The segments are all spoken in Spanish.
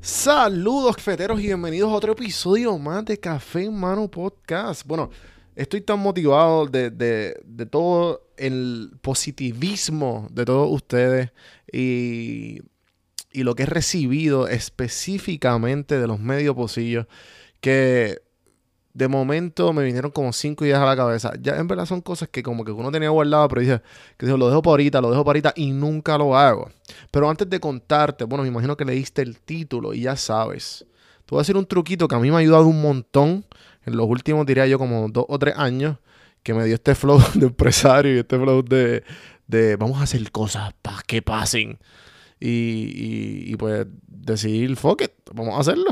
Saludos cafeteros y bienvenidos a otro episodio más de Café en Mano Podcast. Bueno, estoy tan motivado de, de- todo el positivismo de todos ustedes y, y lo que he recibido específicamente de los medios pocillos que de momento me vinieron como cinco ideas a la cabeza. Ya en verdad son cosas que como que uno tenía guardado, pero dije, que lo dejo para ahorita, lo dejo para ahorita y nunca lo hago. Pero antes de contarte, bueno, me imagino que leíste el título y ya sabes. Te voy a decir un truquito que a mí me ha ayudado un montón en los últimos, diría yo, como dos o tres años, que me dio este flow de empresario y este flow de, de vamos a hacer cosas para que pasen. Y, y, y pues decidir, fuck it, vamos a hacerlo.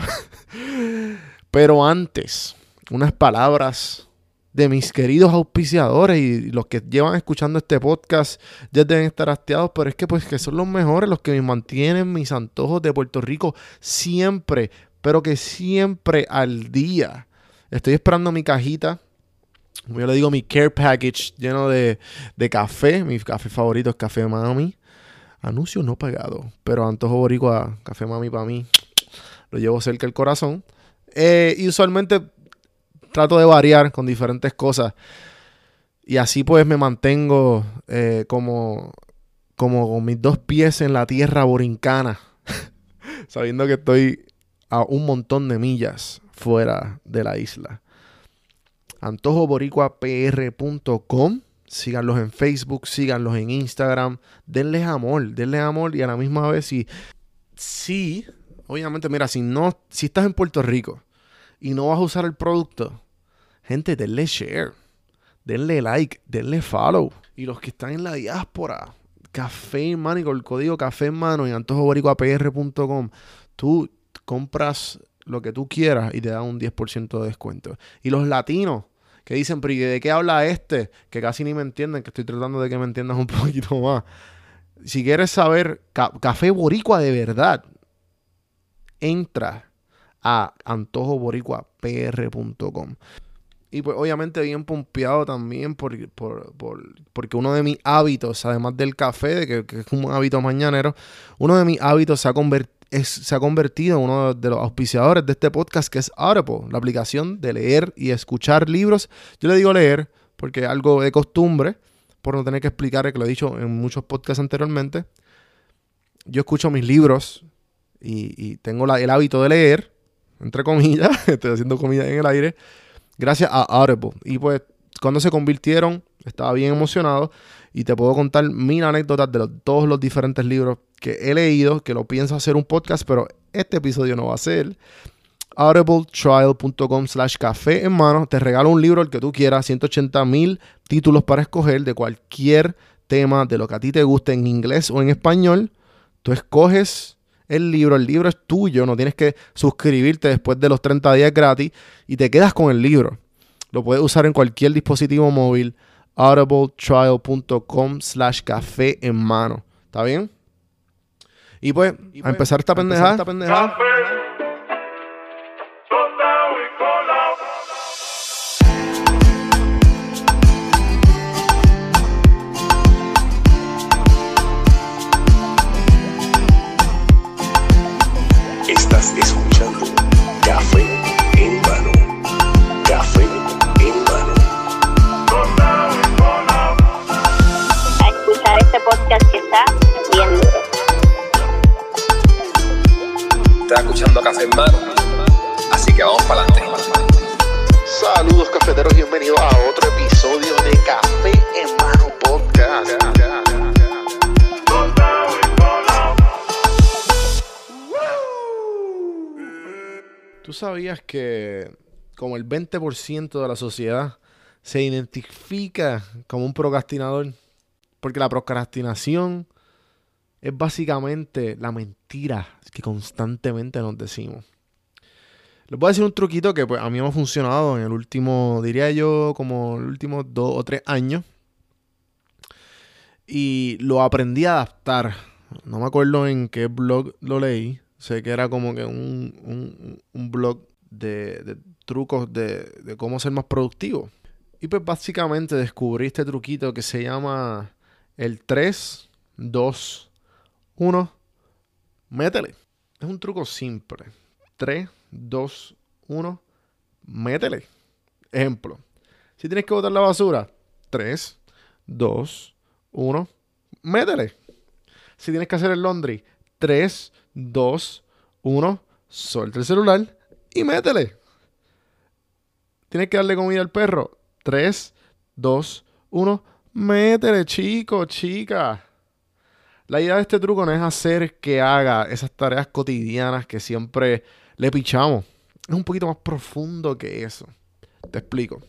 Pero antes, unas palabras de mis queridos auspiciadores y los que llevan escuchando este podcast ya deben estar hastiados, pero es que pues que son los mejores, los que me mantienen mis antojos de Puerto Rico siempre, pero que siempre al día. Estoy esperando mi cajita, como yo le digo, mi care package lleno de, de café. Mi café favorito es Café Mami. Anuncio no pagado, pero antojo boricua, Café Mami para mí, lo llevo cerca del corazón. Eh, y usualmente trato de variar con diferentes cosas. Y así pues me mantengo eh, como, como con mis dos pies en la tierra borincana. sabiendo que estoy a un montón de millas fuera de la isla. antojoboricuapr.com Síganlos en Facebook, síganlos en Instagram. Denles amor, denles amor y a la misma vez si... Sí, obviamente, mira, si no... Si estás en Puerto Rico y no vas a usar el producto, gente, denle share, denle like, denle follow. Y los que están en la diáspora, café en mano y con el código café en mano en antojoboricuapr.com, tú compras lo que tú quieras y te dan un 10% de descuento. Y los latinos que dicen, pero ¿y de qué habla este? Que casi ni me entienden, que estoy tratando de que me entiendas un poquito más. Si quieres saber ca- café boricua de verdad, entra a antojoboricuapr.com. Y pues obviamente bien pompeado también por, por- por- porque uno de mis hábitos, además del café, de que, es un hábito mañanero, uno de mis hábitos se ha, es- se ha convertido en uno de los auspiciadores de este podcast, que es Audible, la aplicación de leer y escuchar libros. Yo le digo leer porque es algo de costumbre, por no tener que explicar, que lo he dicho en muchos podcasts anteriormente. Yo escucho mis libros y, tengo la- el hábito de leer, entre comillas, estoy haciendo comida en el aire, gracias a Audible. Y pues cuando se convirtieron, estaba bien emocionado y te puedo contar mil anécdotas de todos los diferentes libros que he leído, que lo pienso hacer un podcast, pero este episodio no va a ser. audibletrial.com slash café en mano. Te regalo un libro el que tú quieras, 180 mil títulos para escoger de cualquier tema, de lo que a ti te guste en inglés o en español. Tú escoges el libro, el libro es tuyo, no tienes que suscribirte después de los 30 días gratis y te quedas con el libro. Lo puedes usar en cualquier dispositivo móvil, audibletrial.com slash café en mano. ¿Está bien? Y pues, a empezar esta pendejada. Esta pendejada. Escuchando Café en Mano. Así que vamos para adelante. Saludos cafeteros, bienvenidos a otro episodio de Café en Mano Podcast. ¿Tú sabías que como el 20% de la sociedad se identifica como un procrastinador? Porque la procrastinación es básicamente la mentira que constantemente nos decimos. Les voy a decir un truquito que pues, a mí me ha funcionado en el último, diría yo, como los últimos dos o tres años. Y lo aprendí a adaptar. No me acuerdo en qué blog lo leí. Sé que era como que un, un- un blog de, trucos de, de cómo ser más productivo. Y pues básicamente descubrí este truquito que se llama el 3, 2, 1, métele. Es un truco simple. 3, 2, 1, métele. Ejemplo. Si tienes que botar la basura, 3, 2, 1, métele. Si tienes que hacer el laundry, 3, 2, 1, suelta el celular y métele. Tienes que darle comida al perro, 3, 2, 1, métele, chico, chica. La idea de este truco no es hacer que haga esas tareas cotidianas que siempre le pichamos. Es un poquito más profundo que eso. Te explico.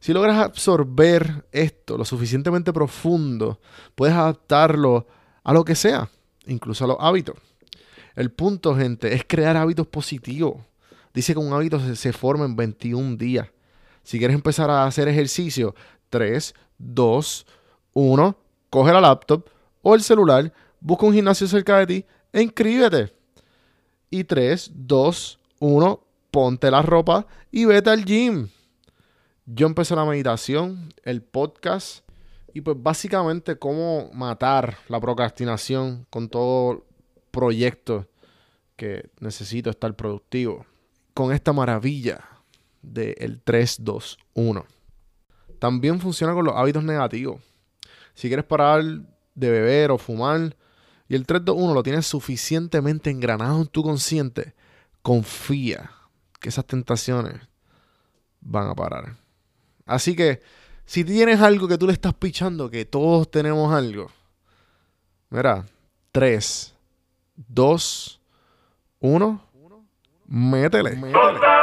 Si logras absorber esto lo suficientemente profundo, puedes adaptarlo a lo que sea, incluso a los hábitos. El punto, gente, es crear hábitos positivos. Dice que un hábito se, se forma en 21 días. Si quieres empezar a hacer ejercicio, 3, 2, 1, coge la laptop o el celular, busca un gimnasio cerca de ti e inscríbete. Y 3, 2, 1, ponte la ropa y vete al gym. Yo empecé la meditación, el podcast y pues básicamente cómo matar la procrastinación con todo proyecto que necesito estar productivo. Con esta maravilla del 3, 2, 1. También funciona con los hábitos negativos. Si quieres parar de beber o fumar y el 3, 2, 1 lo tienes suficientemente engranado en tu consciente, confía que esas tentaciones van a parar. Así que si tienes algo que tú le estás pichando, que todos tenemos algo, mira, 3, 2, 1, métele. métele.